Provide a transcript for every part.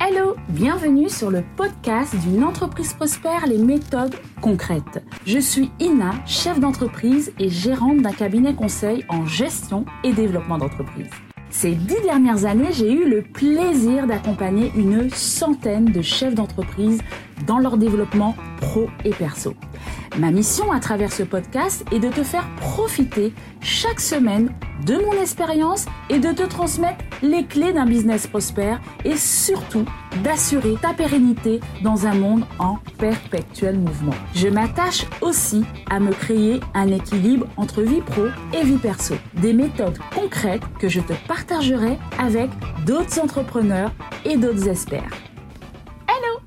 Hello, bienvenue sur le podcast d'une entreprise prospère, les méthodes concrètes. Je suis Ina, chef d'entreprise et gérante d'un cabinet conseil en gestion et développement d'entreprise. Ces dix dernières années, j'ai eu le plaisir d'accompagner une centaine de chefs d'entreprise dans leur développement pro et perso. Ma mission à travers ce podcast est de te faire profiter chaque semaine de mon expérience et de te transmettre les clés d'un business prospère et surtout d'assurer ta pérennité dans un monde en perpétuel mouvement. Je m'attache aussi à me créer un équilibre entre vie pro et vie perso. Des méthodes concrètes que je te partagerai avec d'autres entrepreneurs et d'autres experts.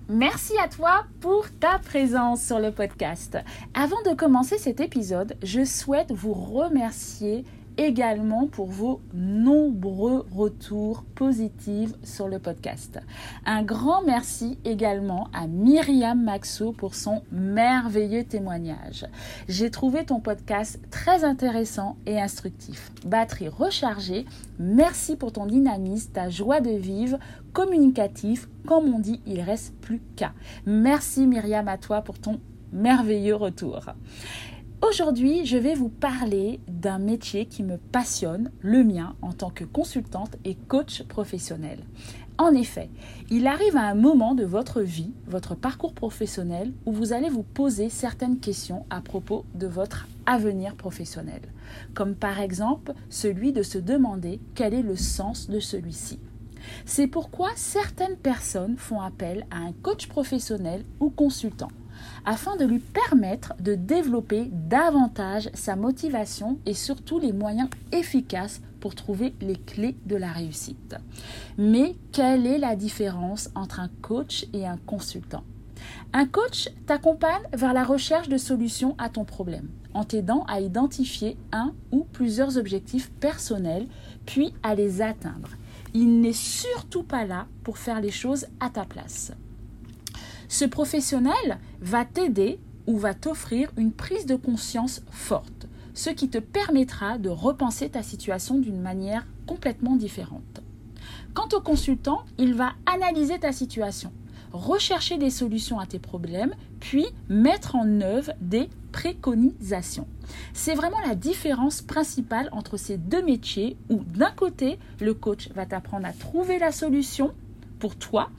Merci à toi pour ta présence sur le podcast. Avant de commencer cet épisode, je souhaite vous remercier également pour vos nombreux retours positifs sur le podcast. Un grand merci également à Myriam Maxo pour son merveilleux témoignage. J'ai trouvé ton podcast très intéressant et instructif. Batterie rechargée, merci pour ton dynamisme, ta joie de vivre, communicatif, comme on dit, il reste plus qu'à. Merci Myriam à toi pour ton merveilleux retour. Aujourd'hui, je vais vous parler d'un métier qui me passionne, le mien, en tant que consultante et coach professionnel. En effet, il arrive à un moment de votre vie, votre parcours professionnel, où vous allez vous poser certaines questions à propos de votre avenir professionnel, comme par exemple celui de se demander quel est le sens de celui-ci. C'est pourquoi certaines personnes font appel à un coach professionnel ou consultant afin de lui permettre de développer davantage sa motivation et surtout les moyens efficaces pour trouver les clés de la réussite. Mais quelle est la différence entre un coach et un consultant? Un coach t'accompagne vers la recherche de solutions à ton problème, en t'aidant à identifier un ou plusieurs objectifs personnels, puis à les atteindre. Il n'est surtout pas là pour faire les choses à ta place. Ce professionnel va t'aider ou va t'offrir une prise de conscience forte, ce qui te permettra de repenser ta situation d'une manière complètement différente. Quant au consultant, il va analyser ta situation, rechercher des solutions à tes problèmes, puis mettre en œuvre des préconisations. C'est vraiment la différence principale entre ces deux métiers où d'un côté, le coach va t'apprendre à trouver la solution pour toi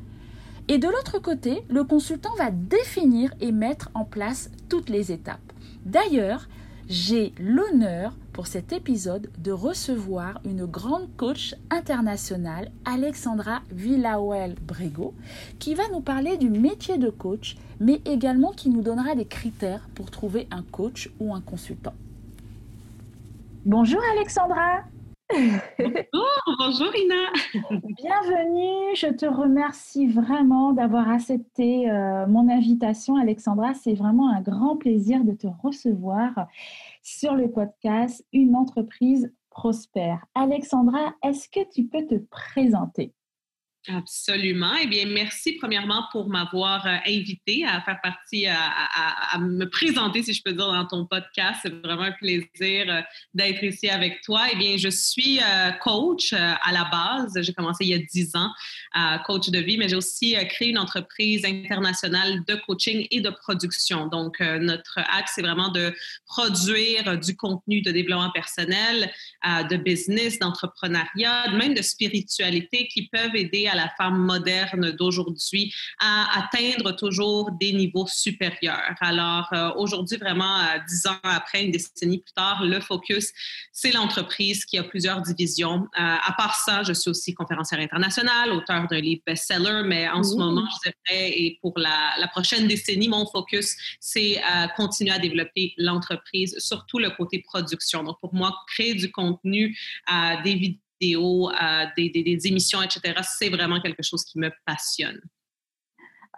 et de l'autre côté, le consultant va définir et mettre en place toutes les étapes. D'ailleurs, j'ai l'honneur pour cet épisode de recevoir une grande coach internationale, Alexandra Villawel Brego, qui va nous parler du métier de coach, mais également qui nous donnera des critères pour trouver un coach ou un consultant. Bonjour Alexandra bonjour, Ina. Bienvenue, je te remercie vraiment d'avoir accepté euh, mon invitation Alexandra. C'est vraiment un grand plaisir de te recevoir sur le podcast Une entreprise prospère. Alexandra, est-ce que tu peux te présenter? Absolument. Eh bien, merci premièrement pour m'avoir euh, invité à faire partie, à, me présenter, si je peux dire, dans ton podcast. C'est vraiment un plaisir euh, d'être ici avec toi. Eh bien, je suis euh, coach à la base. J'ai commencé il y a dix ans, coach de vie, mais j'ai aussi créé une entreprise internationale de coaching et de production. Donc, notre axe, c'est vraiment de produire du contenu de développement personnel, de business, d'entrepreneuriat, même de spiritualité qui peuvent aider à la femme moderne d'aujourd'hui à atteindre toujours des niveaux supérieurs. Alors euh, aujourd'hui, vraiment, euh, dix ans après, une décennie plus tard, le focus, c'est l'entreprise qui a plusieurs divisions. Euh, à part ça, je suis aussi conférencière internationale, auteur d'un livre best-seller, mais en ce moment, je dirais, et pour la, la prochaine décennie, mon focus, c'est continuer à développer l'entreprise, surtout le côté production. Donc pour moi, créer du contenu, des vidéos, vidéos, euh, des, des, émissions, etc. C'est vraiment quelque chose qui me passionne.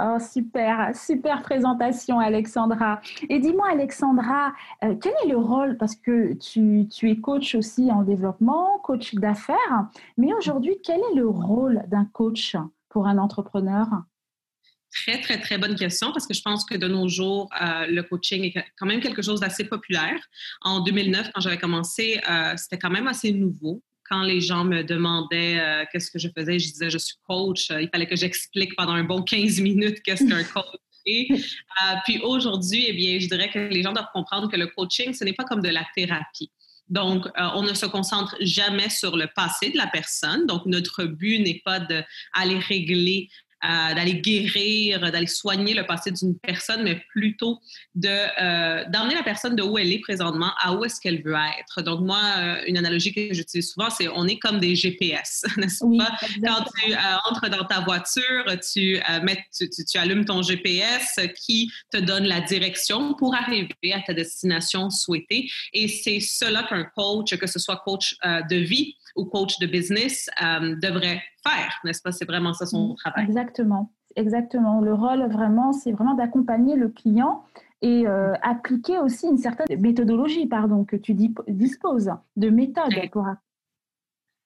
Oh, super, super présentation, Alexandra. Et dis-moi, Alexandra, euh, quel est le rôle, parce que tu, tu, es coach aussi en développement, coach d'affaires, mais aujourd'hui, quel est le rôle d'un coach pour un entrepreneur? Très, très, très bonne question parce que je pense que de nos jours, euh, le coaching est quand même quelque chose d'assez populaire. En 2009, quand j'avais commencé, c'était quand même assez nouveau quand les gens me demandaient qu'est-ce que je faisais, je disais je suis coach. il fallait que j'explique pendant un bon 15 minutes qu'est-ce qu'un coach euh, puis aujourd'hui, eh bien, je dirais que les gens doivent comprendre que le coaching, ce n'est pas comme de la thérapie. Donc, euh, on ne se concentre jamais sur le passé de la personne. Donc, notre but n'est pas d'aller régler euh, d'aller guérir, d'aller soigner le passé d'une personne, mais plutôt de euh, d'emmener la personne de où elle est présentement à où est-ce qu'elle veut être. Donc moi, euh, une analogie que j'utilise souvent, c'est on est comme des GPS, n'est-ce pas? Quand tu entres dans ta voiture, tu, mets, tu, tu, allumes ton GPS qui te donne la direction pour arriver à ta destination souhaitée. Et c'est cela qu'un coach, que ce soit coach de vie ou coach de business euh, devrait faire, n'est-ce pas? C'est vraiment ça son mm, travail. Exactement, exactement. Le rôle vraiment, c'est vraiment d'accompagner le client et euh, appliquer aussi une certaine méthodologie, pardon, que tu disposes de méthodes pour.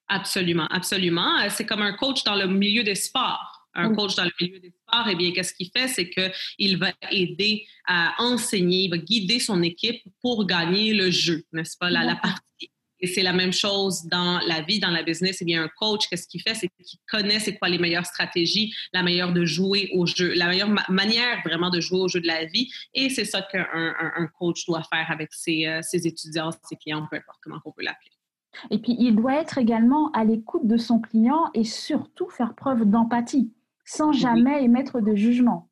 Absolument, absolument. Euh, c'est comme un coach dans le milieu des sports. Un coach dans le milieu des sports, eh bien, qu'est-ce qu'il fait? C'est qu'il va aider à enseigner, il va guider son équipe pour gagner le jeu, n'est-ce pas, la, la partie. Et c'est la même chose dans la vie, dans la business. Eh bien, un coach, qu'est-ce qu'il fait? C'est qu'il connaît c'est quoi les meilleures stratégies, la meilleure de jouer au jeu, la meilleure manière vraiment de jouer au jeu de la vie. Et c'est ça qu'un un, coach doit faire avec ses, euh, ses étudiants, ses clients, peu importe comment on peut l'appeler. Et puis, il doit être également à l'écoute de son client et surtout faire preuve d'empathie, sans jamais émettre de jugement.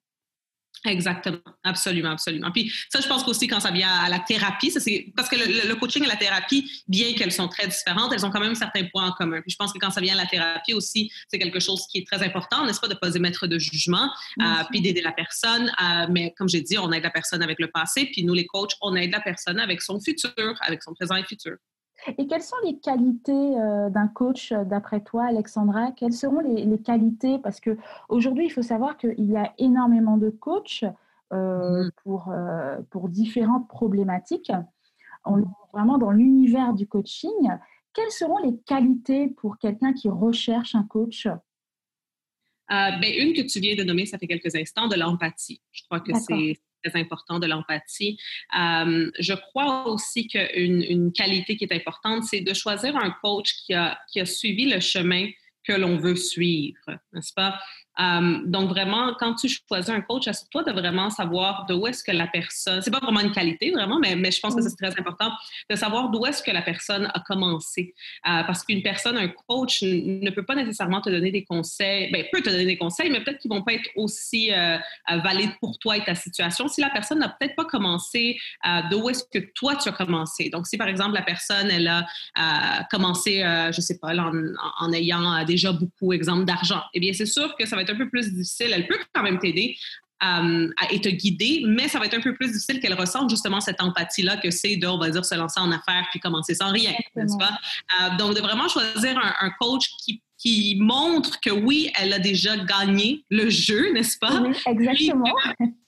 Exactement, absolument, absolument. Puis ça, je pense qu'aussi quand ça vient à la thérapie, ça, c'est parce que le, coaching et la thérapie, bien qu'elles sont très différentes, elles ont quand même certains points en commun. Puis je pense que quand ça vient à la thérapie aussi, c'est quelque chose qui est très important, n'est-ce pas, de ne pas émettre de jugement, euh, puis d'aider la personne. Euh, mais comme j'ai dit, on aide la personne avec le passé, puis nous, les coachs, on aide la personne avec son futur, avec son présent et futur. Et quelles sont les qualités euh, d'un coach euh, d'après toi, Alexandra? Quelles seront les, qualités? Parce que aujourd'hui, il faut savoir qu'il y a énormément de coachs euh, mm. pour, pour différentes problématiques. On est vraiment dans l'univers du coaching. Quelles seront les qualités pour quelqu'un qui recherche un coach? Ben, une que tu viens de nommer, ça fait quelques instants, de l'empathie. Je crois que c'est très important de l'empathie. Euh, je crois aussi qu'une une qualité qui est importante, c'est de choisir un coach qui a, qui a suivi le chemin que l'on veut suivre, n'est-ce pas? Euh, donc, vraiment, quand tu choisis un coach, assure-toi de vraiment savoir d'où est-ce que la personne, c'est pas vraiment une qualité vraiment, mais, je pense que c'est très important de savoir d'où est-ce que la personne a commencé. Euh, parce qu'une personne, un coach, ne peut pas nécessairement te donner des conseils, bien, peut te donner des conseils, mais peut-être qu'ils vont pas être aussi euh, valides pour toi et ta situation si la personne n'a peut-être pas commencé d'où est-ce que toi tu as commencé. Donc, si par exemple la personne, elle a commencé, je sais pas, en, en ayant déjà beaucoup, exemple, d'argent, eh bien, c'est sûr que ça va être un peu plus difficile. Elle peut quand même t'aider euh, et te guider, mais ça va être un peu plus difficile qu'elle ressente justement cette empathie-là que c'est de, on va dire, se lancer en affaires puis commencer sans rien, n'est-ce pas? Euh, donc, de vraiment choisir un coach qui qui montre que oui, elle a déjà gagné le jeu, n'est-ce pas? exactement.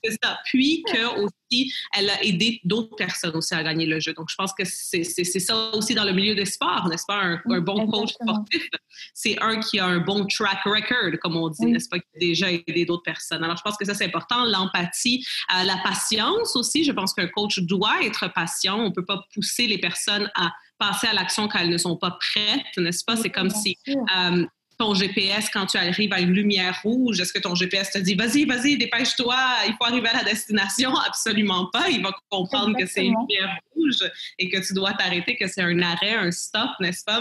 C'est ça. Puis que aussi, elle a aidé d'autres personnes aussi à gagner le jeu. Donc, je pense que c'est ça aussi dans le milieu des sports, n'est-ce pas? Un, bon coach sportif, c'est un qui a un bon track record, comme on dit, n'est-ce pas? Qui a déjà aidé d'autres personnes. Alors, je pense que ça, c'est important. L'empathie, euh, la patience aussi. Je pense qu'un coach doit être patient. On ne peut pas pousser les personnes à passer à l'action quand elles ne sont pas prêtes, n'est-ce pas? C'est comme si euh, ton GPS, quand tu arrives à une lumière rouge, est-ce que ton GPS te dit vas-y, vas-y, dépêche-toi, il faut arriver à la destination? Absolument pas. Il va comprendre que c'est une lumière rouge et que tu dois t'arrêter, que c'est un arrêt, un stop, n'est-ce pas?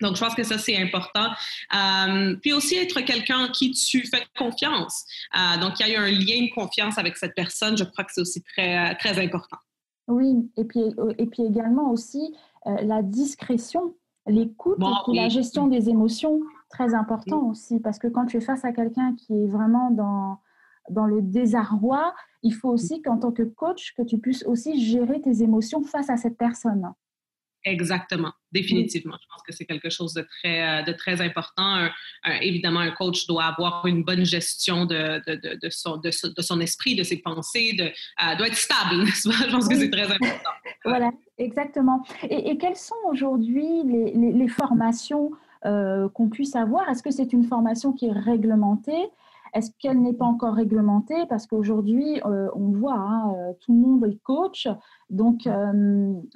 Donc, je pense que ça, c'est important. Euh, puis aussi, être quelqu'un en qui tu fais confiance. Euh, donc, il y a eu un lien de confiance avec cette personne. Je crois que c'est aussi très, très important. Oui, et puis, et puis également aussi euh, la discrétion, l'écoute et la gestion des émotions, très important aussi, parce que quand tu es face à quelqu'un qui est vraiment dans, dans le désarroi, il faut aussi qu'en tant que coach, que tu puisses aussi gérer tes émotions face à cette personne. Exactement, définitivement. Je pense que c'est quelque chose de très, euh, de très important. évidemment, un coach doit avoir une bonne gestion de, de, de, son, de, son, esprit, de ses pensées, euh, doit être stable. Je pense que c'est très important. voilà, exactement. Et, quelles sont aujourd'hui les, les, formations euh, qu'on puisse avoir Est-ce que c'est une formation qui est réglementée? Est-ce qu'elle n'est pas encore réglementée? Parce qu'aujourd'hui, euh, on voit, hein, euh, tout le monde est coach. Donc,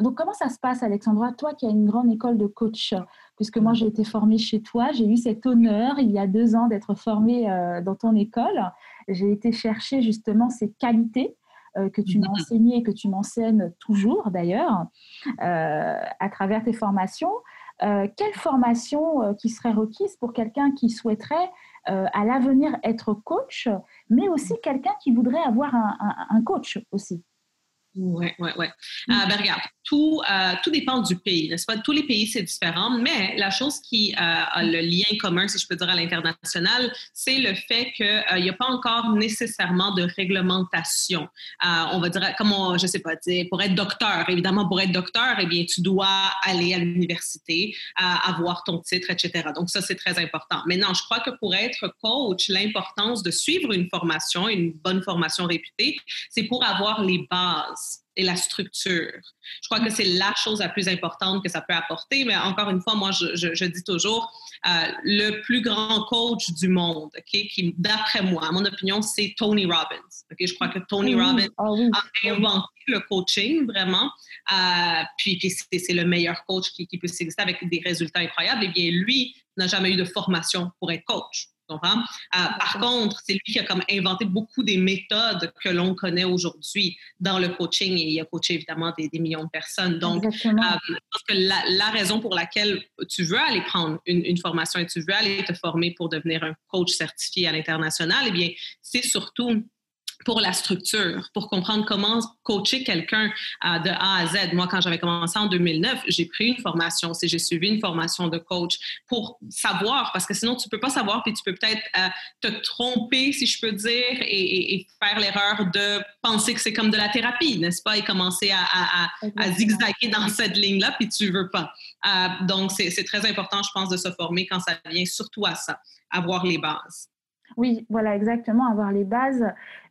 donc, comment ça se passe, Alexandra? Toi qui as une grande école de coach, puisque moi j'ai été formée chez toi. J'ai eu cet honneur il y a deux ans d'être formée dans ton école. J'ai été chercher justement ces qualités que tu m'as enseignées et que tu m'enseignes toujours d'ailleurs à travers tes formations. Quelle formation qui serait requise pour quelqu'un qui souhaiterait à l'avenir être coach, mais aussi quelqu'un qui voudrait avoir un coach aussi? Oui, oui, oui. Euh, ben, regarde, tout, euh, tout dépend du pays, n'est-ce pas? Tous les pays, c'est différent, mais la chose qui euh, a le lien commun, si je peux dire, à l'international, c'est le fait qu'il n'y a pas encore nécessairement de réglementation. on va dire, comme on, je sais pas, pour être docteur, évidemment, pour être docteur, eh bien, tu dois aller à l'université, avoir ton titre, etc. Donc, ça, c'est très important. Maintenant, je crois que pour être coach, l'importance de suivre une formation, une bonne formation réputée, c'est pour avoir les bases et la structure. Je crois que c'est la chose la plus importante que ça peut apporter. Mais encore une fois, moi, je, dis toujours, euh, le plus grand coach du monde, qui, d'après moi, à mon opinion, c'est Tony Robbins. Je crois que Tony Robbins ah a inventé le coaching, vraiment. Euh, puis, c'est le meilleur coach qui, qui peut exister avec des résultats incroyables. Et bien, lui n'a jamais eu de formation pour être coach. Euh, par contre, c'est lui qui a comme inventé beaucoup des méthodes que l'on connaît aujourd'hui dans le coaching et il a coaché évidemment des, millions de personnes. Donc, euh, je pense que la, raison pour laquelle tu veux aller prendre une, une, formation et tu veux aller te former pour devenir un coach certifié à l'international, eh bien, c'est surtout pour la structure, pour comprendre comment coacher quelqu'un de A à Z. Moi, quand j'avais commencé en 2009, j'ai pris une formation, j'ai suivi une formation de coach pour savoir, parce que sinon, tu peux pas savoir, puis tu peux peut-être euh, te tromper, si je peux dire, et, faire l'erreur de penser que c'est comme de la thérapie, n'est-ce pas, et commencer à, zigzaguer dans cette ligne-là, puis tu veux pas. Euh, donc, c'est très important, je pense, de se former quand ça vient surtout à ça, avoir les bases. Oui, voilà, exactement, avoir les bases.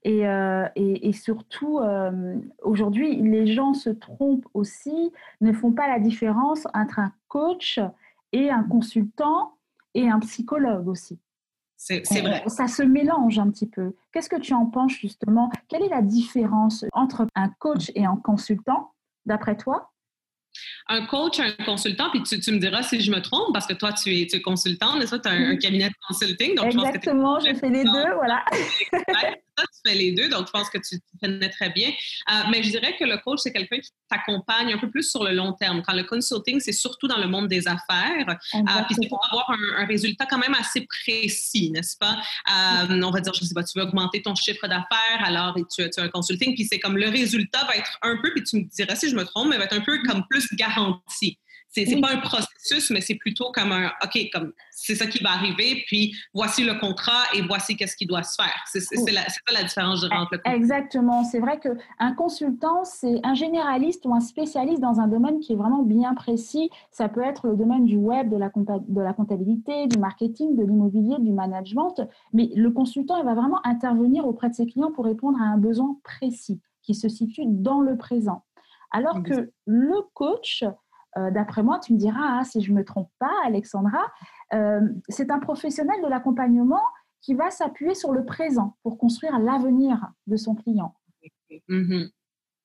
Et, euh, et, surtout, euh, aujourd'hui, les gens se trompent aussi, ne font pas la différence entre un coach et un consultant et un psychologue aussi. C'est vrai. Ça se mélange un petit peu. Qu'est-ce que tu en penses justement? Quelle est la différence entre un coach et un consultant, d'après toi? Un coach, un consultant, puis tu, me diras si je me trompe, parce que toi, tu es, tu es consultant, mais ça, tu as un, cabinet de consulting. Donc Exactement, je, fais les deux, voilà. Tu fais les deux, donc je pense que tu, connais très bien. Euh, mais je dirais que le coach, c'est quelqu'un qui t'accompagne un peu plus sur le long terme. Quand le consulting, c'est surtout dans le monde des affaires, euh, puis c'est pour avoir un, résultat quand même assez précis, n'est-ce pas? Euh, on va dire, je sais pas, tu veux augmenter ton chiffre d'affaires, alors tu, tu as un consulting, puis c'est comme le résultat va être un peu, puis tu me diras si je me trompe, mais va être un peu comme plus garanti. C'est n'est pas un processus, mais c'est plutôt comme un OK, comme c'est ça qui va arriver, puis voici le contrat et voici qu'est-ce qui doit se faire. C'est ça la différence entre le Exactement. C'est vrai qu'un consultant, c'est un généraliste ou un spécialiste dans un domaine qui est vraiment bien précis. Ça peut être le domaine du web, de la, de la comptabilité, du marketing, de l'immobilier, du management. Mais le consultant, il va vraiment intervenir auprès de ses clients pour répondre à un besoin précis qui se situe dans le présent. Alors que le coach, euh, d'après moi, tu me diras, hein, si je ne me trompe pas, Alexandra, euh, c'est un professionnel de l'accompagnement qui va s'appuyer sur le présent pour construire l'avenir de son client. Mm-hmm.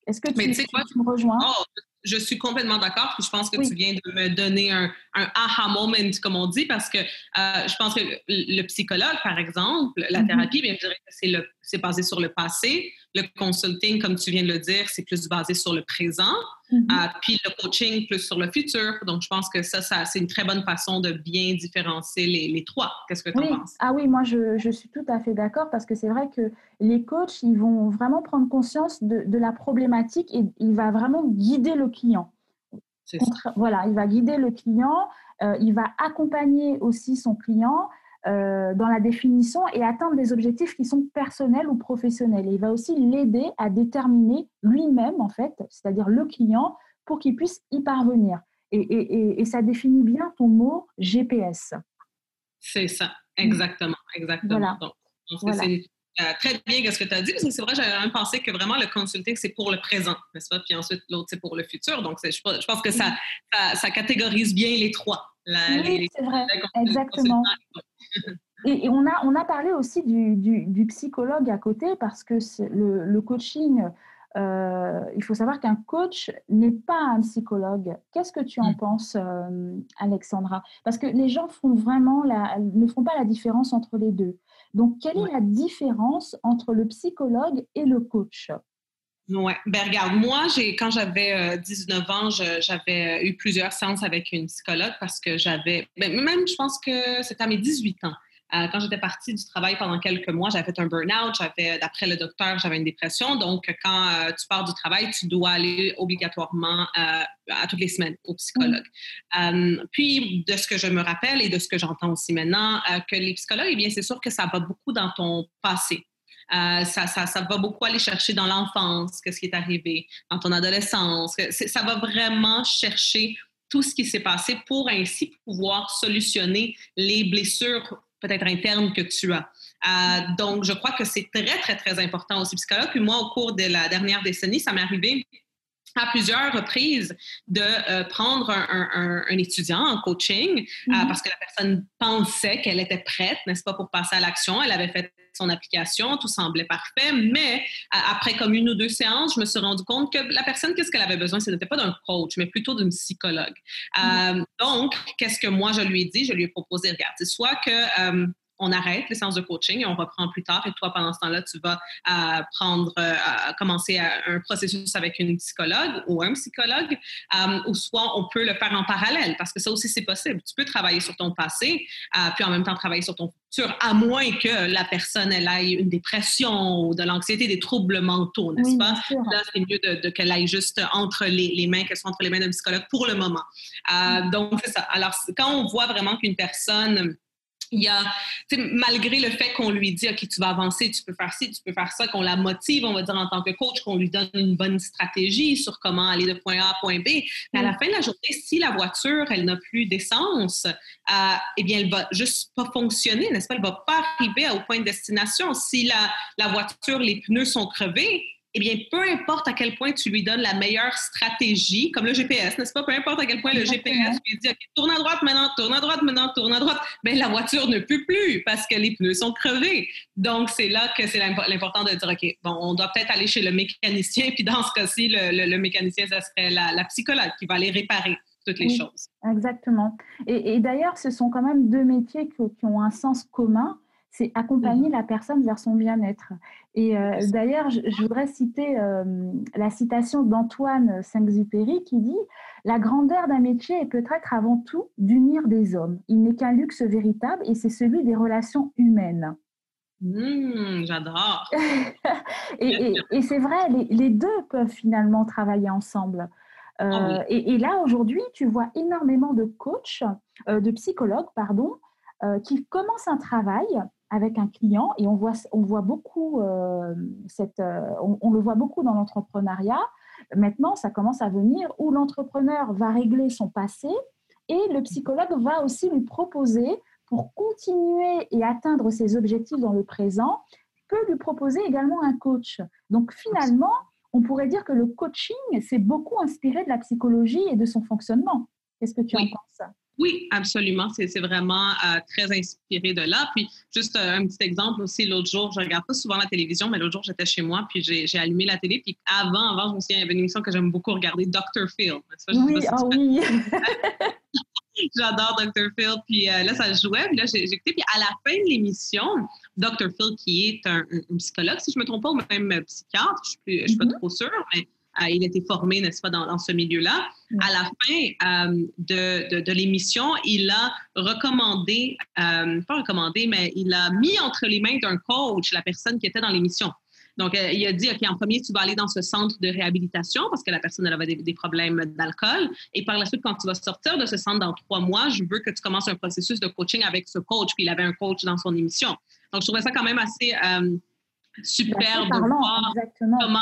Est-ce que tu, me rejoins? Oh, Je suis complètement d'accord. Je pense que tu viens de me donner un, aha moment, comme on dit, parce que euh, je pense que le, psychologue, par exemple, la mm-hmm. thérapie, bien, je dirais que c'est basé sur le passé. Le consulting, comme tu viens de le dire, c'est plus basé sur le présent. Mm-hmm. Euh, puis le coaching, plus sur le futur. Donc, je pense que ça, ça c'est une très bonne façon de bien différencier les, les trois. Qu'est-ce que tu en penses? Ah oui, moi, je, je suis tout à fait d'accord parce que c'est vrai que les coachs, ils vont vraiment prendre conscience de, de la problématique et il va vraiment guider le client. Voilà, il va guider le client, euh, il va accompagner aussi son client euh, dans la définition et atteindre des objectifs qui sont personnels ou professionnels. Et il va aussi l'aider à déterminer lui-même, en fait, c'est-à-dire le client, pour qu'il puisse y parvenir. Et, ça définit bien ton mot GPS. C'est ça, exactement, exactement. Voilà. c'est euh, très bien ce que tu as dit, parce que c'est vrai, j'avais même pensé que vraiment le consulting, c'est pour le présent, n'est-ce pas? Puis ensuite, l'autre, c'est pour le futur. Donc, je, je pense que ça, ça, catégorise bien les trois. oui, c'est vrai, exactement. Et, on, a, on a parlé aussi du, du, psychologue à côté parce que le, le, coaching euh, il faut savoir qu'un coach n'est pas un psychologue. Qu'est-ce que tu en mm. penses, Alexandra? Parce que les gens font vraiment ne font pas la différence entre les deux. Donc, quelle est la différence entre le psychologue et le coach? Oui. Ben, regarde, moi, j'ai, quand j'avais 19 euh, ans, j'avais eu plusieurs séances avec une psychologue parce que j'avais, ben, même, je pense que c'était à mes 18 ans. Euh, quand j'étais partie du travail pendant quelques mois, j'avais fait un burn-out. J'avais, d'après le docteur, j'avais une dépression. Donc, quand euh, tu pars du travail, tu dois aller obligatoirement à toutes les semaines au psychologue. puis, de ce que je me rappelle et de ce que j'entends aussi maintenant, que les psychologues, eh bien, c'est sûr que ça va beaucoup dans ton passé. Euh, ça, ça, ça, va beaucoup aller chercher dans l'enfance, qu'est-ce qui est arrivé, dans ton adolescence. Ça va vraiment chercher tout ce qui s'est passé pour ainsi pouvoir solutionner les blessures peut-être internes que tu as. Euh, donc, je crois que c'est très, très, très important aussi psychologue. Puis moi, au cours de la dernière décennie, ça m'est arrivé à plusieurs reprises de euh, prendre un, un, étudiant en coaching mm-hmm. parce que la personne pensait qu'elle était prête, n'est-ce pas, pour passer à l'action. Elle avait fait son application, tout semblait parfait, mais après comme une ou deux séances, je me suis rendu compte que la personne, qu'est-ce qu'elle avait besoin, ce n'était pas d'un coach, mais plutôt d'une psychologue. Mm-hmm. Euh, donc, qu'est-ce que moi je lui ai dit? Je lui ai proposé, regarde, c'est soit que euh, on arrête les séances de coaching et on reprend plus tard. Et toi, pendant ce temps-là, tu vas euh, prendre, euh, commencer un processus avec une psychologue ou un psychologue, euh, ou soit on peut le faire en parallèle parce que ça aussi, c'est possible. Tu peux travailler sur ton passé, puis en même temps travailler sur ton futur, à moins que la personne elle ait une dépression ou de l'anxiété, des troubles mentaux, n'est-ce pas? Là, c'est mieux de, qu'elle aille juste entre les, les mains, qu'elle soit entre les mains d'un psychologue pour le moment. Mm. Donc, c'est ça. Alors, quand on voit vraiment qu'une personne il y a, malgré le fait qu'on lui dit, OK, tu vas avancer, tu peux faire ci, tu peux faire ça, qu'on la motive, on va dire en tant que coach, qu'on lui donne une bonne stratégie sur comment aller de point A à point B. Mais à la mm. fin de la journée, si la voiture, elle n'a plus d'essence, euh, eh bien, elle va juste pas fonctionner, n'est-ce pas? Elle va pas arriver au point de destination. Si la, la voiture, les pneus sont crevés, eh bien, peu importe à quel point tu lui donnes la meilleure stratégie, comme le GPS, n'est-ce pas? Peu importe à quel point le GPS lui dit, OK, tourne à droite maintenant, tourne à droite maintenant, tourne à droite, bien, la voiture ne peut plus parce que les pneus sont crevés. Donc, c'est là que c'est l'important de dire, OK, bon, on doit peut-être aller chez le mécanicien, puis dans ce cas-ci, le, mécanicien, ça serait la, psychologue qui va aller réparer toutes les choses. Exactement. Et, d'ailleurs, ce sont quand même deux métiers qui ont un sens commun c'est accompagner mmh. la personne vers son bien-être. Et euh, d'ailleurs, je, voudrais citer euh, la citation d'Antoine Saint-Exupéry qui dit La grandeur d'un métier est peut-être avant tout d'unir des hommes. Il n'est qu'un luxe véritable et c'est celui des relations humaines. Mmh, j'adore. et, c'est vrai, les, deux peuvent finalement travailler ensemble. Euh, ah et, et, là, aujourd'hui, tu vois énormément de coachs, de psychologues, pardon, qui commencent un travail avec un client et on voit, on voit beaucoup euh, cette, euh, on, le voit beaucoup dans l'entrepreneuriat. Maintenant, ça commence à venir où l'entrepreneur va régler son passé et le psychologue va aussi lui proposer pour continuer et atteindre ses objectifs dans le présent, peut lui proposer également un coach. Donc finalement, on pourrait dire que le coaching s'est beaucoup inspiré de la psychologie et de son fonctionnement. Qu'est-ce que tu en penses? Oui, absolument. C'est vraiment euh, très inspiré de là. Puis, juste euh, un petit exemple aussi, l'autre jour, je regarde pas souvent la télévision, mais l'autre jour, j'étais chez moi, puis j'ai allumé la télé. Puis avant, avant, je me souviens, il y avait une émission que j'aime beaucoup regarder, Dr. Phil. oui, ah oui. J'adore Dr. Phil. Puis euh, là, ça jouait. Puis là, j'ai écouté. Puis à la fin de l'émission, Dr. Phil, qui est un, psychologue, si je ne me trompe pas, ou même psychiatre, je ne suis, pas mm-hmm. trop sûre, mais il a été formé, n'est-ce pas, dans, ce milieu-là. À la fin euh, de, de, l'émission, il a recommandé, euh, pas recommandé, mais il a mis entre les mains d'un coach la personne qui était dans l'émission. Donc, il a dit, OK, en premier, tu vas aller dans ce centre de réhabilitation parce que la personne elle avait des, problèmes d'alcool. Et par la suite, quand tu vas sortir de ce centre dans trois mois, je veux que tu commences un processus de coaching avec ce coach. Puis il avait un coach dans son émission. Donc, je trouvais ça quand même assez super de voir comment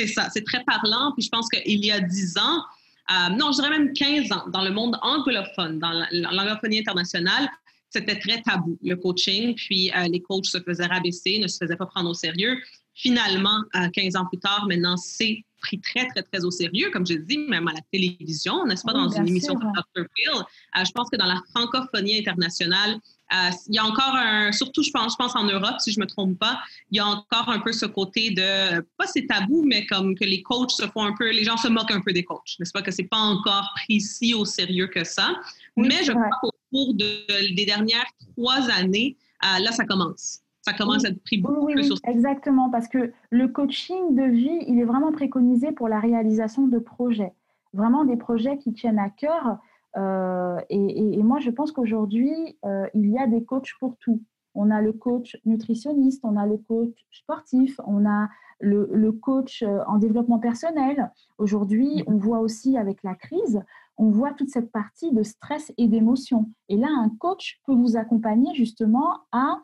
c'est ça, c'est très parlant. Puis je pense qu'il y a 10 ans, euh, non, je dirais même 15 ans, dans le monde anglophone, dans l'anglophonie internationale, c'était très tabou, le coaching. Puis euh, les coachs se faisaient rabaisser, ne se faisaient pas prendre au sérieux. Finalement, 15 ans plus tard, maintenant, c'est pris très, très, très au sérieux, comme je dis, même à la télévision, n'est-ce pas, dans une émission de Dr. Phil. Euh, je pense que dans la francophonie internationale, Euh, il y a encore un, surtout je pense, je pense en Europe, si je me trompe pas, il y a encore un peu ce côté de, pas c'est tabou, mais comme que les coachs se font un peu, les gens se moquent un peu des coachs, n'est-ce pas que c'est pas encore pris si au sérieux que ça? mais je crois qu'au cours de, des dernières trois années, euh, là, ça commence ça commence à être pris beaucoup oui, plus oui, Exactement, parce que le coaching de vie, il est vraiment préconisé pour la réalisation de projets. Vraiment des projets qui tiennent à cœur. Euh, et, moi, je pense qu'aujourd'hui, euh, il y a des coachs pour tout. On a le coach nutritionniste, on a le coach sportif, on a le, coach euh, en développement personnel. Aujourd'hui, on voit aussi avec la crise, on voit toute cette partie de stress et d'émotion. Et là, un coach peut vous accompagner justement à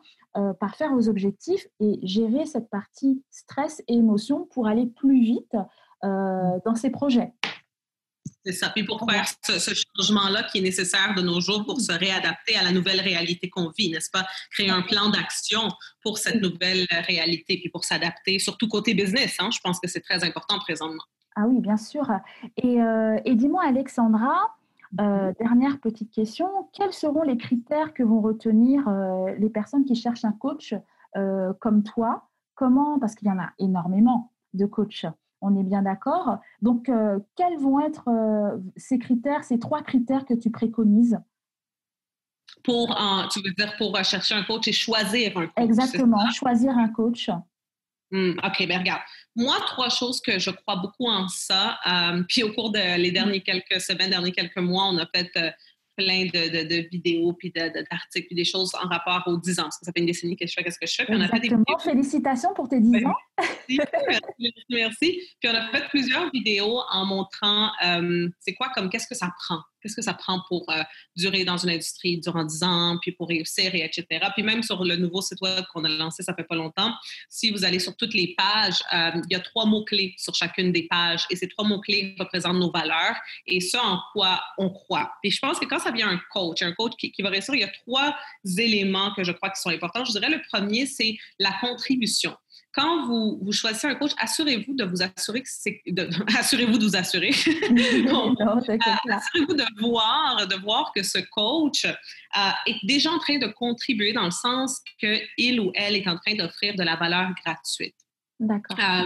parfaire vos objectifs et gérer cette partie stress et émotion pour aller plus vite dans ses projets. C'est ça. Puis pour faire ce, changement-là qui est nécessaire de nos jours pour se réadapter à la nouvelle réalité qu'on vit, n'est-ce pas? Créer un plan d'action pour cette nouvelle réalité, puis pour s'adapter, surtout côté business. Hein? Je pense que c'est très important présentement. Ah oui, bien sûr. Et, euh, dis-moi, Alexandra, euh, dernière petite question, quels seront les critères que vont retenir euh, les personnes qui cherchent un coach comme toi? Comment, parce qu'il y en a énormément de coachs, on est bien d'accord. Donc, euh, quels vont être euh, ces critères, ces trois critères que tu préconises? Pour, tu veux dire pour chercher un coach et choisir un coach. Exactement, choisir un coach. Hmm, OK, bien regarde. Moi, trois choses que je crois beaucoup en ça. Euh, puis au cours des les dernières quelques semaines, derniers quelques mois, on a fait plein de, vidéos, puis d'articles, puis des choses en rapport aux 10 ans. Parce que ça fait une décennie que je fais ce que je fais. Puis on a fait des Félicitations pour tes 10 ben, ans. Merci, merci, Puis on a fait plusieurs vidéos en montrant euh, c'est quoi comme qu'est-ce que ça prend? Qu'est-ce que ça prend pour euh, durer dans une industrie durant 10 ans, puis pour réussir, et etc. Puis même sur le nouveau site web qu'on a lancé, ça fait pas longtemps, si vous allez sur toutes les pages, euh, il y a trois mots-clés sur chacune des pages, et ces trois mots-clés représentent nos valeurs et ce en quoi on croit. Puis je pense que quand ça vient un coach, un coach qui va réussir, il y a trois éléments que je crois qui sont importants. Je dirais le premier, c'est la contribution quand vous, vous, choisissez un coach, assurez-vous de vous assurer que c'est. Assurez-vous de vous assurer. Euh, assurez-vous de voir, de voir que ce coach euh, est déjà en train de contribuer dans le sens qu'il ou elle est en train d'offrir de la valeur gratuite. D'accord. Euh,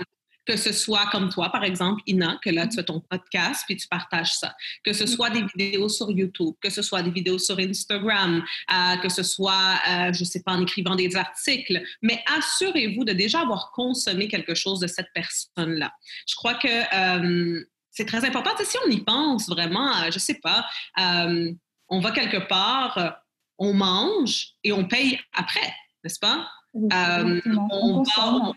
que ce soit comme toi, par exemple, Ina, que là, tu as ton podcast, puis tu partages ça. Que ce soit des vidéos sur YouTube, que ce soit des vidéos sur Instagram, euh, que ce soit, euh, je ne sais pas, en écrivant des articles. Mais assurez-vous de déjà avoir consommé quelque chose de cette personne-là. Je crois que euh, c'est très important. si on y pense vraiment, je ne sais pas, on va quelque part, on mange et on paye après, n'est-ce pas? on, va,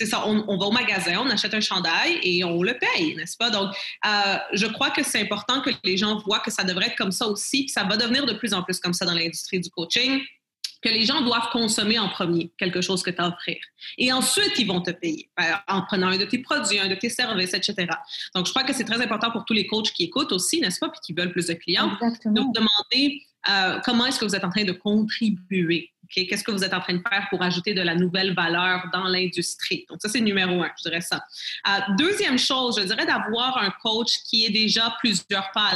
c'est ça, on, va au magasin, on achète un chandail et on le paye, n'est-ce pas? Donc, euh, je crois que c'est important que les gens voient que ça devrait être comme ça aussi, que ça va devenir de plus en plus comme ça dans l'industrie du coaching, que les gens doivent consommer en premier quelque chose que tu as à offrir. Et ensuite, ils vont te payer euh, en prenant un de tes produits, un de tes services, etc. Donc, je crois que c'est très important pour tous les coachs qui écoutent aussi, n'est-ce pas, puis qui veulent plus de clients, de vous demander euh, comment est-ce que vous êtes en train de contribuer Qu'est-ce que vous êtes en train de faire pour ajouter de la nouvelle valeur dans l'industrie? Donc, ça, c'est numéro un, je dirais ça. Euh, deuxième chose, je dirais d'avoir un coach qui est déjà plusieurs pas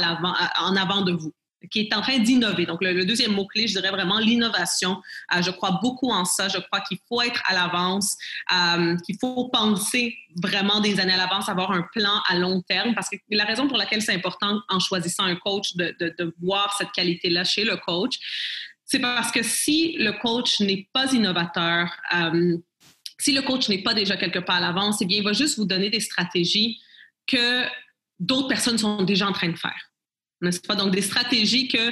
en avant de vous qui est en train d'innover. Donc, le, deuxième mot-clé, je dirais vraiment l'innovation. Euh, je crois beaucoup en ça. Je crois qu'il faut être à l'avance, euh, qu'il faut penser vraiment des années à l'avance, avoir un plan à long terme, parce que la raison pour laquelle c'est important en choisissant un coach de voir cette qualité-là chez le coach, c'est parce que si le coach n'est pas innovateur, euh, si le coach n'est pas déjà quelque part à l'avance, eh bien, il va juste vous donner des stratégies que d'autres personnes sont déjà en train de faire. N'est-ce pas? Donc, des stratégies qui euh,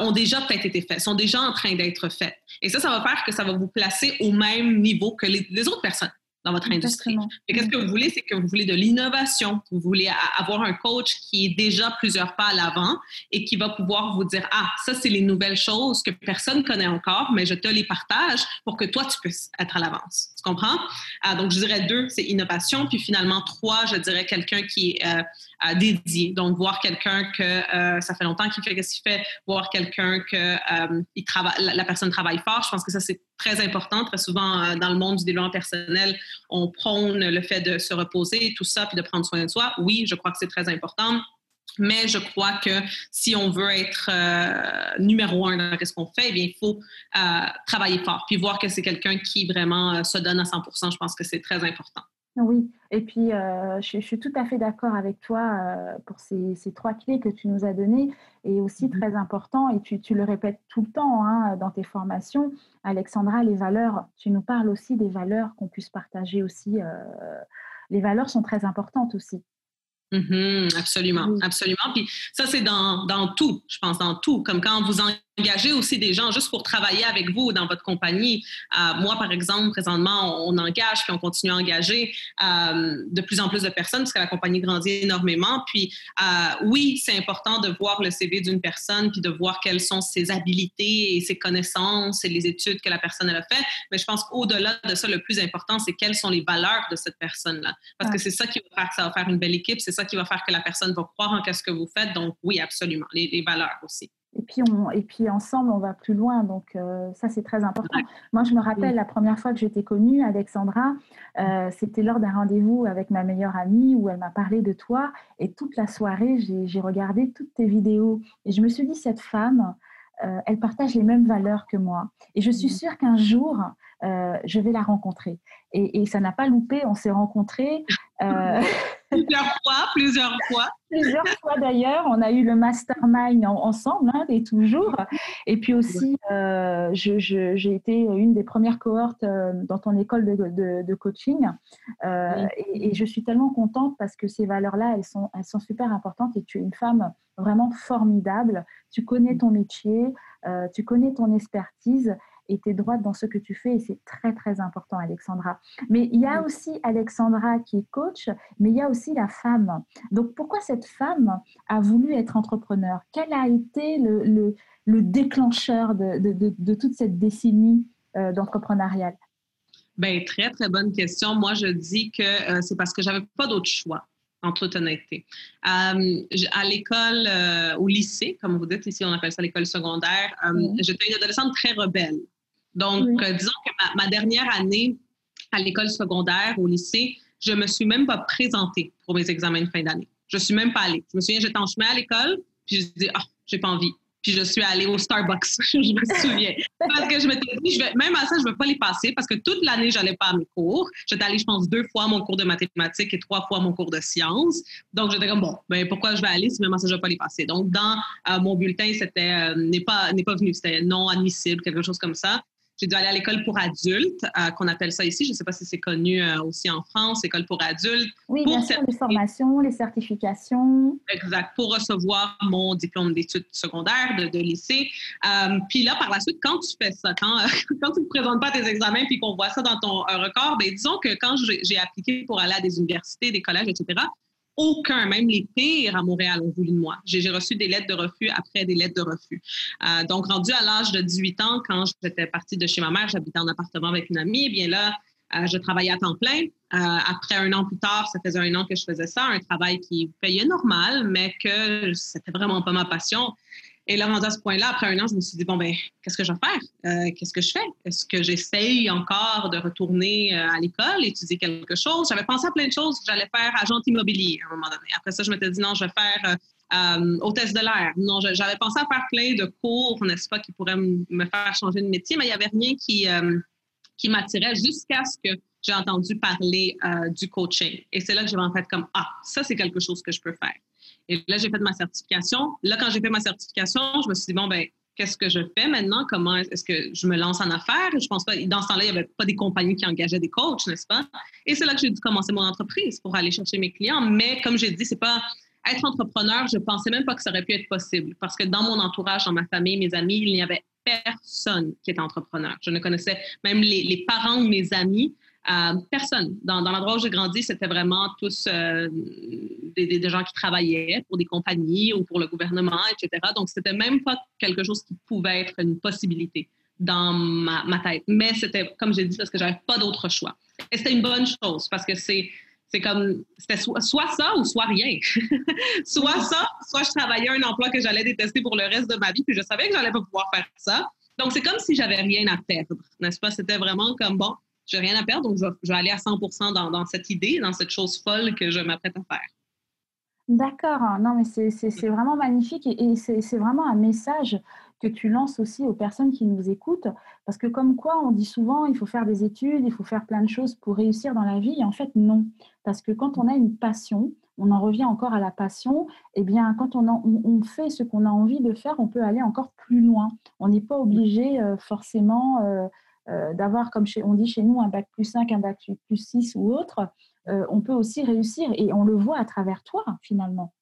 ont déjà peut-être été faites, sont déjà en train d'être faites. Et ça, ça va faire que ça va vous placer au même niveau que les autres personnes dans votre industrie. Qu'est-ce que vous voulez? C'est que vous voulez de l'innovation. Vous voulez avoir un coach qui est déjà plusieurs pas à l'avant et qui va pouvoir vous dire, ah, ça, c'est les nouvelles choses que personne ne connaît encore, mais je te les partage pour que toi, tu puisses être à l'avance. Comprends? Ah, donc, je dirais deux, c'est innovation. Puis finalement, trois, je dirais quelqu'un qui est euh, dédié. Donc, voir quelqu'un que euh, ça fait longtemps qu'il fait ce qu'il fait, voir quelqu'un que euh, il travaille, la, personne travaille fort. Je pense que ça, c'est très important. Très souvent, euh, dans le monde du développement personnel, on prône le fait de se reposer, tout ça, puis de prendre soin de soi. Oui, je crois que c'est très important. Mais je crois que si on veut être euh, numéro un dans ce qu'on fait, eh bien, il faut euh, travailler fort, puis voir que c'est quelqu'un qui vraiment euh, se donne à 100% Je pense que c'est très important. Oui, et puis je, suis tout à fait d'accord avec toi pour ces, trois clés que tu nous as données, et aussi mm-hmm. très important, et tu, tu, le répètes tout le temps hein, dans tes formations, Alexandra, les valeurs, tu nous parles aussi des valeurs qu'on puisse partager aussi. les valeurs sont très importantes aussi. Mm-hmm, absolument, absolument. Puis ça, c'est dans, dans, tout, je pense, dans tout. Comme quand vous engagez aussi des gens juste pour travailler avec vous dans votre compagnie. Euh, moi, par exemple, présentement, on, engage puis on continue à engager euh, de plus en plus de personnes parce que la compagnie grandit énormément. Puis euh, oui, c'est important de voir le CV d'une personne puis de voir quelles sont ses habilités et ses connaissances et les études que la personne a fait. Mais je pense qu'au-delà de ça, le plus important, c'est quelles sont les valeurs de cette personne-là. Parce que c'est ça qui va faire que ça va faire une belle équipe, c'est ça qui va faire que la personne va croire en ce que vous faites. Donc oui, absolument, les valeurs aussi. Et puis, on, et puis ensemble, on va plus loin. Donc, euh, ça, c'est très important. Moi, je me rappelle la première fois que j'étais connue, Alexandra, euh, c'était lors d'un rendez-vous avec ma meilleure amie où elle m'a parlé de toi. Et toute la soirée, j'ai regardé toutes tes vidéos. Et je me suis dit, cette femme, euh, elle partage les mêmes valeurs que moi. Et je suis sûre qu'un jour, je vais la rencontrer. Et, et ça n'a pas loupé, on s'est rencontrés. plusieurs fois, plusieurs fois. Plusieurs fois d'ailleurs. On a eu le mastermind ensemble, hein, et toujours. Et puis aussi, euh, j'ai été une des premières cohortes euh, dans ton école de, coaching. Euh, et, je suis tellement contente parce que ces valeurs-là, elles sont, elles sont super importantes. Et tu es une femme vraiment formidable. Tu connais ton métier, tu connais ton expertise et tu es droite dans ce que tu fais et c'est très très important Alexandra. Mais il y a aussi Alexandra qui est coach, mais il y a aussi la femme. Donc pourquoi cette femme a voulu être entrepreneur? Quel a été le, le, déclencheur de, de, de, toute cette décennie euh, d'entrepreneuriat? Ben, très, très bonne question. Moi, je dis que euh, c'est parce que j'avais pas d'autre choix en toute honnêteté. Euh, à l'école, au lycée, comme vous dites ici, on appelle ça l'école secondaire, j'étais une adolescente très rebelle. Donc, euh, disons que ma, dernière année à l'école secondaire, au lycée, je me suis même pas présentée pour mes examens de fin d'année. Je suis même pas allée. Je me souviens, j'étais en chemin à l'école, puis je dis, ah, j'ai pas envie. Puis je suis allée au Starbucks, je me souviens. Parce que je m'étais dit, je vais, même à ça, je ne vais pas les passer parce que toute l'année, je n'allais pas à mes cours. J'étais allée, je pense, deux fois à mon cours de mathématiques et trois fois à mon cours de sciences. Donc, j'étais comme, bon, ben, pourquoi je vais aller si même à ça, je ne vais pas les passer? Donc, dans euh, mon bulletin, c'était euh, n'est pas, pas venu, c'était non admissible, quelque chose comme ça. J'ai dû aller à l'école pour adultes, euh, qu'on appelle ça ici. Je ne sais pas si c'est connu euh, aussi en France, école pour adultes. Oui, pour bien sûr, les formations, les certifications. Exact, pour recevoir mon diplôme d'études secondaires de, lycée. Euh, puis là, par la suite, quand tu fais ça, quand, quand tu ne présentes pas tes examens puis qu'on voit ça dans ton record, bien, disons que quand j'ai appliqué pour aller à des universités, des collèges, etc., aucun, même les pires à Montréal ont voulu de moi. J'ai reçu des lettres de refus après des lettres de refus. Euh, donc, rendu à l'âge de 18 ans, quand j'étais partie de chez ma mère, j'habitais en appartement avec une amie, eh bien là, euh, je travaillais à temps plein. Euh, après un an plus tard, ça faisait un an que je faisais ça, un travail qui payait normal, mais que c'était vraiment pas ma passion. Et là, rendu à ce point-là, après un an, je me suis dit, bon, ben, qu'est-ce que je vais faire? Euh, qu'est-ce que je fais? Est-ce que j'essaye encore de retourner euh, à l'école, étudier quelque chose? J'avais pensé à plein de choses. J'allais faire agent immobilier à un moment donné. Après ça, je m'étais dit, non, je vais faire euh, hôtesse de l'air. Non, j'avais pensé à faire plein de cours, n'est-ce pas, qui pourraient me faire changer de métier, mais il n'y avait rien qui, qui m'attirait jusqu'à ce que j'ai entendu parler du coaching. Et c'est là que j'ai en fait comme, ah, ça, c'est quelque chose que je peux faire. Et là, j'ai fait ma certification. Là, quand j'ai fait ma certification, je me suis dit, bon, ben, qu'est-ce que je fais maintenant? Comment est-ce que je me lance en affaires? Je pense pas, dans ce temps-là, il n'y avait pas des compagnies qui engageaient des coachs, n'est-ce pas? Et c'est là que j'ai dû commencer mon entreprise pour aller chercher mes clients. Mais comme j'ai dit, c'est pas être entrepreneur, je pensais même pas que ça aurait pu être possible parce que dans mon entourage, dans ma famille, mes amis, il n'y avait personne qui était entrepreneur. Je ne connaissais même les, les parents de mes amis euh, personne. Dans, l'endroit où j'ai grandi, c'était vraiment tous euh, des, gens qui travaillaient pour des compagnies ou pour le gouvernement, etc. Donc, c'était même pas quelque chose qui pouvait être une possibilité dans ma, tête. Mais c'était, comme j'ai dit, parce que j'avais pas d'autre choix. Et c'était une bonne chose parce que c'est c'est comme, c'était soit, ça ou soit rien. soit ça, soit je travaillais un emploi que j'allais détester pour le reste de ma vie, puis je savais que j'allais pas pouvoir faire ça. Donc, c'est comme si j'avais rien à perdre, n'est-ce pas? C'était vraiment comme, bon, j'ai rien à perdre, donc je vais, aller à 100 dans, dans, cette idée, dans cette chose folle que je m'apprête à faire. D'accord, non mais c'est vraiment magnifique et, c'est vraiment un message que tu lances aussi aux personnes qui nous écoutent, parce que comme quoi on dit souvent il faut faire des études, il faut faire plein de choses pour réussir dans la vie, et en fait non, parce que quand on a une passion, on en revient encore à la passion, et eh bien quand on, fait ce qu'on a envie de faire, on peut aller encore plus loin. On n'est pas obligé euh, forcément euh, d'avoir, comme on dit chez nous, un bac plus 5, un bac plus 6 ou autre. on peut aussi réussir et on le voit à travers toi finalement.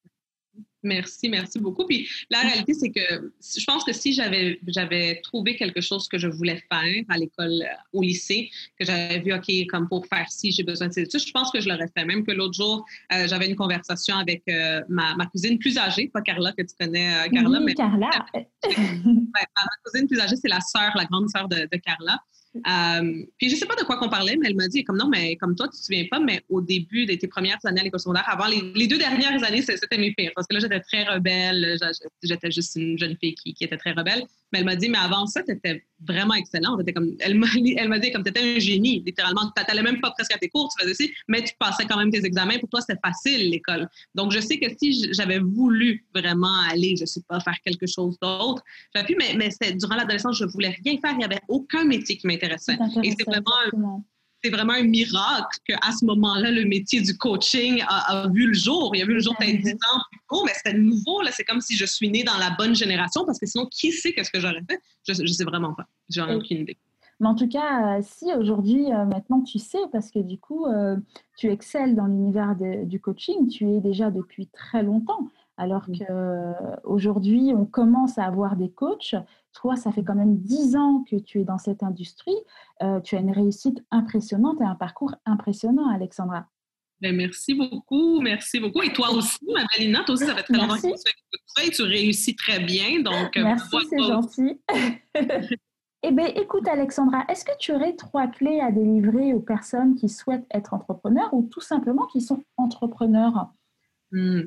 Merci, merci beaucoup. Puis la réalité, c'est que je pense que si j'avais j'avais trouvé quelque chose que je voulais faire à l'école, euh, au lycée, que j'avais vu, OK, comme pour faire ci, j'ai besoin de ces études, je pense que je l'aurais fait. Même que l'autre jour, euh, j'avais une conversation avec euh, ma, ma, cousine plus âgée, pas Carla, que tu connais, Carla. mais Carla. ma cousine plus âgée, c'est la sœur, la grande sœur de, de Carla. Euh, puis je sais pas de quoi qu'on parlait, mais elle m'a dit, comme non, mais comme toi, tu te souviens pas, mais au début de tes premières années à l'école secondaire, avant les, deux dernières années, c'était mes pires. Parce que là, j'étais très rebelle. J'étais juste une jeune fille qui, qui était très rebelle. Mais elle m'a dit, mais avant ça, tu étais vraiment excellente. Comme, elle m'a dit, comme tu étais un génie, littéralement. Tu n'allais même pas presque à tes cours, tu faisais aussi, mais tu passais quand même tes examens. Pour toi, c'était facile, l'école. Donc, je sais que si j'avais voulu vraiment aller, je ne sais pas, faire quelque chose d'autre, pu, mais, mais durant l'adolescence, je ne voulais rien faire. Il n'y avait aucun métier qui m'intéressait. Et c'est vraiment c'est vraiment un miracle qu'à ce moment-là, le métier du coaching a, vu le jour. Il a vu le jour peut-être 10 ans plus tôt, mais c'était nouveau. C'est comme si je suis née dans la bonne génération parce que sinon, qui sait qu'est-ce que j'aurais fait? Je ne sais vraiment pas. J'en ai aucune idée. Mais en tout cas, euh, si aujourd'hui, euh, maintenant tu sais, parce que du coup, euh, tu excelles dans l'univers du coaching, tu es déjà depuis très longtemps. Alors qu'aujourd'hui, on commence à avoir des coachs. Toi, ça fait quand même dix ans que tu es dans cette industrie. Euh, tu as une réussite impressionnante et un parcours impressionnant, Alexandra. Ben, merci beaucoup, merci beaucoup. Et toi aussi, Madalina, toi aussi, ça fait très longtemps que tu fais et tu réussis très bien. Donc, euh, merci, c'est gentil. eh bien, écoute, Alexandra, est-ce que tu aurais trois clés à délivrer aux personnes qui souhaitent être entrepreneurs ou tout simplement qui sont entrepreneurs? Hmm.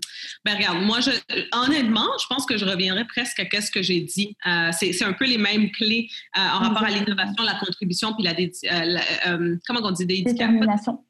Ben regarde, moi, je, honnêtement, je pense que je reviendrai presque à ce que j'ai dit. Euh, c'est un peu les mêmes clés euh, en rapport à l'innovation, la contribution, puis la, euh, comment on dit, détermination.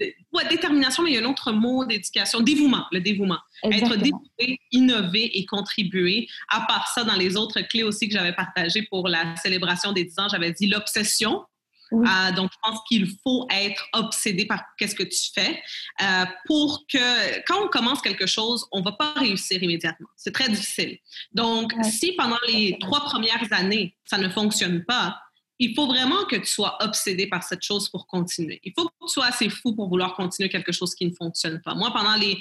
Oui, détermination, mais il y a un autre mot d'éducation, dévouement, le dévouement. Être dévoué, innover et contribuer. À part ça, dans les autres clés aussi que j'avais partagées pour la célébration des 10 ans, j'avais dit l'obsession, euh, donc, je pense qu'il faut être obsédé par qu'est-ce que tu fais euh, pour que quand on commence quelque chose, on ne va pas réussir immédiatement. C'est très difficile. Donc, si pendant les trois premières années, ça ne fonctionne pas, il faut vraiment que tu sois obsédé par cette chose pour continuer. Il faut que tu sois assez fou pour vouloir continuer quelque chose qui ne fonctionne pas. Moi, pendant les,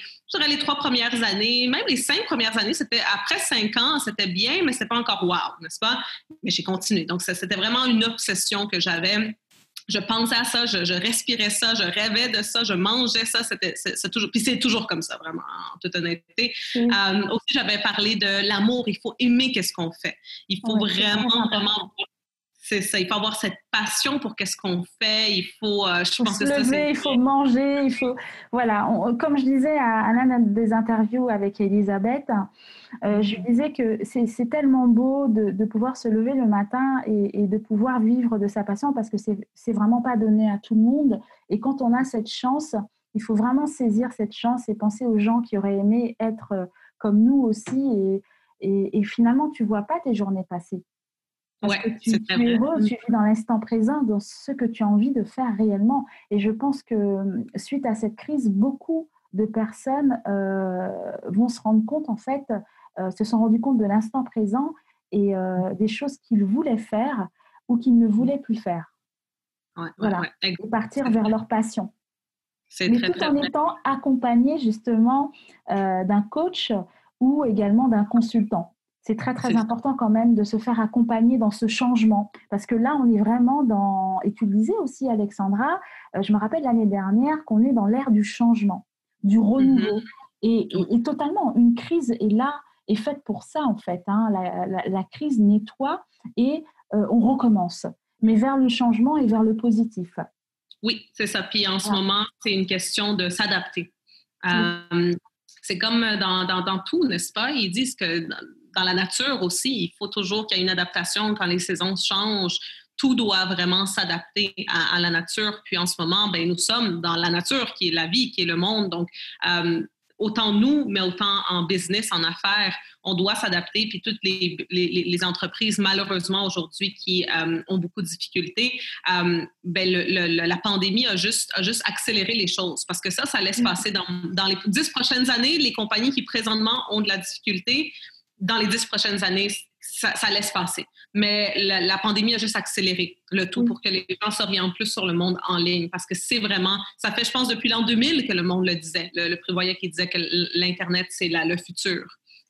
les trois premières années, même les cinq premières années, c'était après cinq ans, c'était bien, mais c'était pas encore wow, n'est-ce pas? Mais j'ai continué. Donc, c'était vraiment une obsession que j'avais je pensais à ça, je, respirais ça, je rêvais de ça, je mangeais ça. C'était, c'est, toujours, puis c'est toujours comme ça, vraiment, en toute honnêteté. Euh, aussi, j'avais parlé de l'amour. Il faut aimer qu'est-ce qu'on fait. Il faut vraiment, vraiment c'est ça. Il faut avoir cette passion pour qu'est-ce qu'on fait. Il faut, euh, je pense que lever, il faut manger, il faut, voilà. comme je disais à, l'un des interviews avec Elisabeth, euh, je lui disais que c'est tellement beau de, pouvoir se lever le matin et, de pouvoir vivre de sa passion parce que c'est vraiment pas donné à tout le monde. Et quand on a cette chance, il faut vraiment saisir cette chance et penser aux gens qui auraient aimé être euh, comme nous aussi. Et, et, et finalement, tu vois pas tes journées passer. Parce que tu, es heureux, tu vis dans l'instant présent, dans ce que tu as envie de faire réellement. Et je pense que hum, suite à cette crise, beaucoup de personnes euh, vont se rendre compte, en fait, euh, se sont rendus compte de l'instant présent et euh, des choses qu'ils voulaient faire ou qu'ils ne voulaient plus faire. voilà. et partir vers leur passion. Mais tout en étant accompagné justement d'un coach ou également d'un consultant c'est très très important quand même de se faire accompagner dans ce changement. Parce que là on est vraiment dans et tu le disais aussi Alexandra euh, je me rappelle l'année dernière qu'on est dans l'ère du changement du renouveau. Mm-hmm. et, totalement une crise est là est faite pour ça en fait hein. la, crise nettoie et euh, on recommence. Mais vers le changement et vers le positif. Oui c'est ça. Puis en ce moment c'est une question de s'adapter. Euh, c'est comme dans, dans, dans tout n'est-ce pas? Ils disent que dans la nature aussi, il faut toujours qu'il y ait une adaptation quand les saisons changent. Tout doit vraiment s'adapter à, la nature. Puis en ce moment, ben, nous sommes dans la nature qui est la vie, qui est le monde. Donc, euh, autant nous, mais autant en business, en affaires, on doit s'adapter. Puis toutes les, les, entreprises, malheureusement, aujourd'hui, qui euh, ont beaucoup de difficultés, euh, ben la pandémie a juste, a juste accéléré les choses. Parce que ça, ça laisse mm. passer dans, dans les dix prochaines années, les compagnies qui présentement ont de la difficulté, dans les dix prochaines années, ça, laisse passer. Mais la, pandémie a juste accéléré le tout pour que les gens s'orientent plus sur le monde en ligne parce que c'est vraiment, ça fait, je pense, depuis l'an 2000 que le monde le disait. Le, prévoyait qui disait que l'Internet, c'est le futur.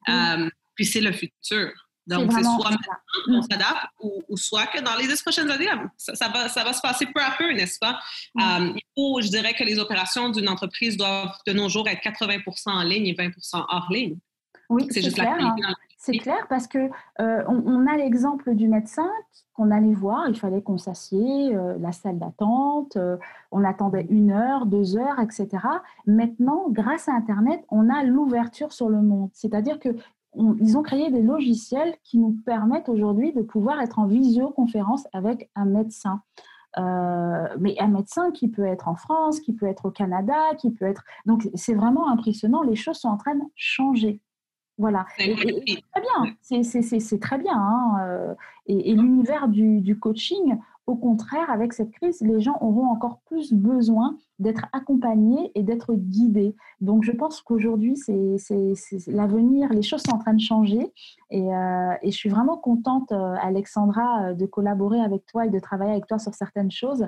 Euh, puis c'est le futur. Donc, c'est soit maintenant qu'on s'adapte ou, soit que dans les dix prochaines années, ça, va, ça va se passer peu à peu, n'est-ce pas? Euh, il faut, je dirais que les opérations d'une entreprise doivent de nos jours être 80% en ligne et 20 hors ligne. Oui, c'est clair. C'est clair parce que euh, on, a l'exemple du médecin qu'on allait voir, il fallait qu'on s'assied, euh, la salle d'attente, euh, on attendait une heure, deux heures, etc. Maintenant, grâce à Internet, on a l'ouverture sur le monde. C'est-à-dire que ils ont créé des logiciels qui nous permettent aujourd'hui de pouvoir être en visioconférence avec un médecin. mais un médecin qui peut être en France, qui peut être au Canada, qui peut être... Donc c'est vraiment impressionnant, les choses sont en train de changer. Voilà. Et, très bien, c'est très bien. Hein, euh, et, l'univers du, du, coaching, au contraire, avec cette crise, les gens auront encore plus besoin d'être accompagnés et d'être guidés. Donc, je pense qu'aujourd'hui, c'est l'avenir, les choses sont en train de changer. Et, euh, je suis vraiment contente, euh, Alexandra, de collaborer avec toi et de travailler avec toi sur certaines choses.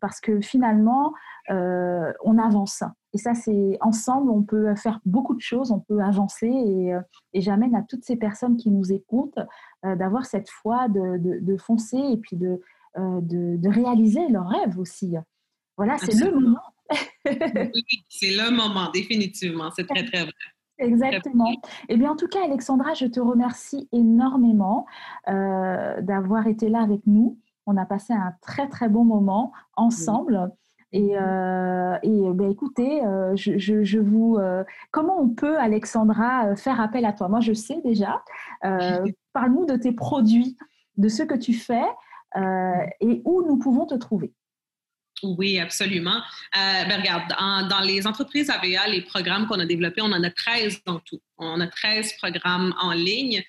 parce que finalement, on avance. Et ça, c'est ensemble, on peut faire beaucoup de choses, on peut avancer. Et, euh, j'amène à toutes ces personnes qui nous écoutent euh, d'avoir cette foi, de, foncer et puis de, euh, de, réaliser leurs rêves aussi. Voilà, c'est le moment. oui, c'est le moment, définitivement. C'est très, très vrai. Exactement. Eh bien, en tout cas, Alexandra, je te remercie énormément d'avoir été là avec nous. On a passé un très, très bon moment ensemble. Et, euh, et ben, écoutez, euh, je, je, vous, euh, comment on peut, Alexandra, faire appel à toi? Moi, je sais déjà. Parle-nous de tes produits, de ce que tu fais et où nous pouvons te trouver. Oui, absolument. ben regarde, dans les entreprises AVA, les programmes qu'on a développés, on en a 13 en tout. On a 13 programmes en ligne.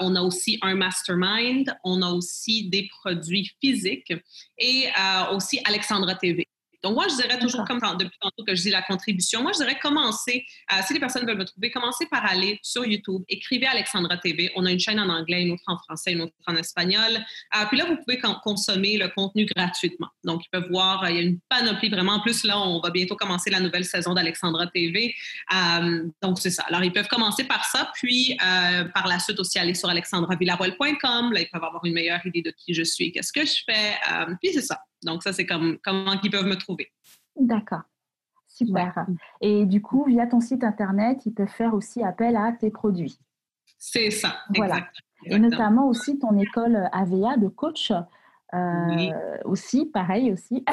on a aussi un mastermind. On a aussi des produits physiques et aussi Alexandra TV. Donc, moi, je dirais toujours, comme depuis tantôt que je dis la contribution, moi, je dirais commencer, euh, si les personnes veulent me trouver, commencer par aller sur YouTube, écrivez Alexandra TV. On a une chaîne en anglais, une autre en français, une autre en espagnol. Euh, puis là, vous pouvez consommer le contenu gratuitement. Donc, ils peuvent voir, euh, il y a une panoplie vraiment. En plus, là, on va bientôt commencer la nouvelle saison d'Alexandra TV. donc, c'est ça. Alors, ils peuvent commencer par ça, puis par la suite aussi aller sur alexandravillaroel.com. Là, ils peuvent avoir une meilleure idée de qui je suis, qu'est-ce que je fais. puis, c'est ça. Donc, ça, c'est comme, comment ils peuvent me trouver. D'accord. Super. Et du coup, via ton site internet, ils peuvent faire aussi appel à tes produits. C'est ça. Voilà. Et notamment aussi ton école AVA de coach. Euh, aussi, pareil aussi.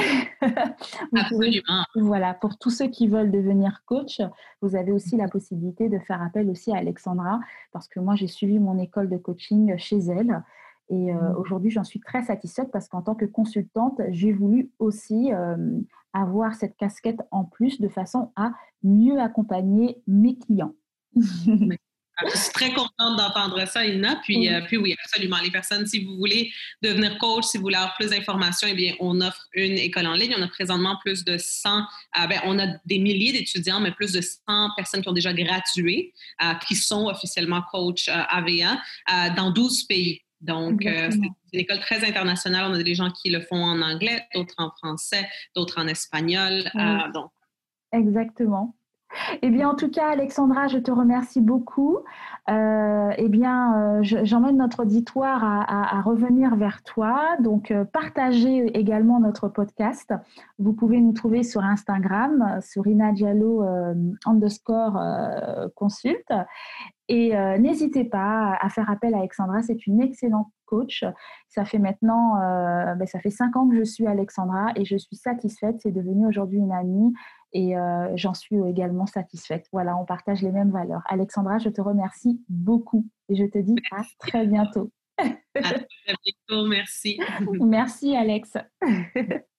Absolument. voilà, pour tous ceux qui veulent devenir coach, vous avez aussi la possibilité de faire appel aussi à Alexandra, parce que moi j'ai suivi mon école de coaching chez elle et euh, mmh. aujourd'hui, j'en suis très satisfaite parce qu'en tant que consultante, j'ai voulu aussi euh, avoir cette casquette en plus de façon à mieux accompagner mes clients. Je suis très contente d'entendre ça, Ina. Puis, euh, puis oui, absolument. Les personnes, si vous voulez devenir coach, si vous voulez avoir plus d'informations, eh bien, on offre une école en ligne. On a présentement plus de 100, ben, on a des milliers d'étudiants, mais plus de 100 personnes qui ont déjà gradué, qui sont officiellement coach AVA dans 12 pays. Donc, euh, c'est une école très internationale. On a des gens qui le font en anglais, d'autres en français, d'autres en espagnol. Euh, donc. Exactement. Eh bien, en tout cas, Alexandra, je te remercie beaucoup. Euh, eh bien, j'emmène notre auditoire à, revenir vers toi. Donc, partagez également notre podcast. Vous pouvez nous trouver sur Instagram, sur Ina Diallo underscore consulte. Et euh, n'hésitez pas à faire appel à Alexandra, c'est une excellente coach. Ça fait maintenant, euh, ben, ça fait cinq ans que je suis Alexandra et je suis satisfaite. C'est devenu aujourd'hui une amie et euh, j'en suis également satisfaite. Voilà, on partage les mêmes valeurs. Alexandra, je te remercie beaucoup et je te dis à très bientôt. À très bientôt, merci. Merci Alex.